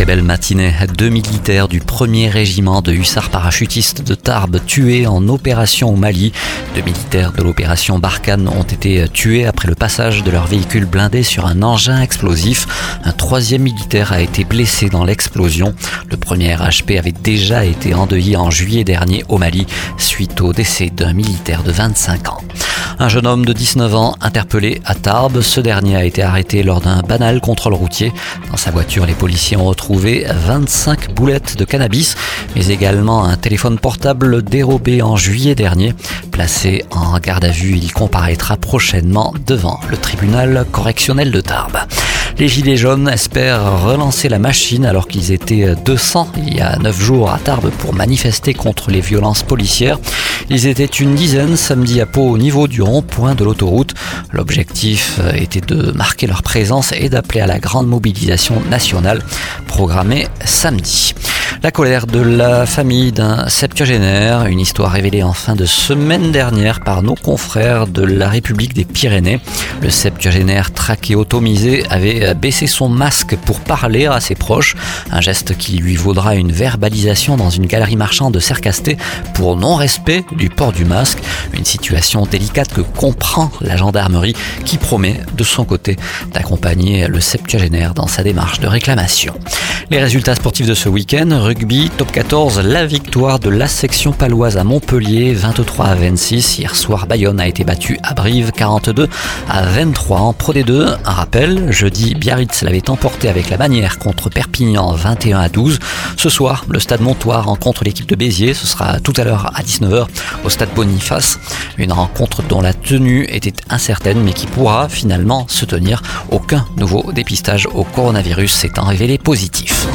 Très belle matinée. Deux militaires du 1er régiment de hussards parachutistes de Tarbes tués en opération au Mali. Deux militaires de l'opération Barkhane ont été tués après le passage de leur véhicule blindé sur un engin explosif. Un troisième militaire a été blessé dans l'explosion. Le premier HP avait déjà été endeuillé en juillet dernier au Mali suite au décès d'un militaire de 25 ans. Un jeune homme de 19 ans interpellé à Tarbes. Ce dernier a été arrêté lors d'un banal contrôle routier. Dans sa voiture, les policiers ont retrouvé 25 boulettes de cannabis, mais également un téléphone portable dérobé en juillet dernier. Placé en garde à vue, il comparaîtra prochainement devant le tribunal correctionnel de Tarbes. Les Gilets jaunes espèrent relancer la machine alors qu'ils étaient 200 il y a 9 jours à Tarbes pour manifester contre les violences policières. Ils étaient une dizaine samedi à Pau au niveau du rond-point de l'autoroute. L'objectif était de marquer leur présence et d'appeler à la grande mobilisation nationale programmée samedi. La colère de la famille d'un septuagénaire, une histoire révélée en fin de semaine dernière par nos confrères de la République des Pyrénées. Le septuagénaire trachéotomisé avait baissé son masque pour parler à ses proches, un geste qui lui vaudra une verbalisation dans une galerie marchande de Cercasté pour non-respect du port du masque, une situation délicate que comprend la gendarmerie qui promet de son côté d'accompagner le septuagénaire dans sa démarche de réclamation. Les résultats sportifs de ce week-end, rugby, top 14, la victoire de la section paloise à Montpellier, 23 à 26. Hier soir, Bayonne a été battu à Brive, 42 à 23 en Pro D2. Un rappel, jeudi, Biarritz l'avait emporté avec la manière contre Perpignan, 21 à 12. Ce soir, le stade Montoire rencontre l'équipe de Béziers. Ce sera tout à l'heure à 19h au stade Boniface. Une rencontre dont la tenue était incertaine mais qui pourra finalement se tenir. Aucun nouveau dépistage au coronavirus s'étant révélé positif.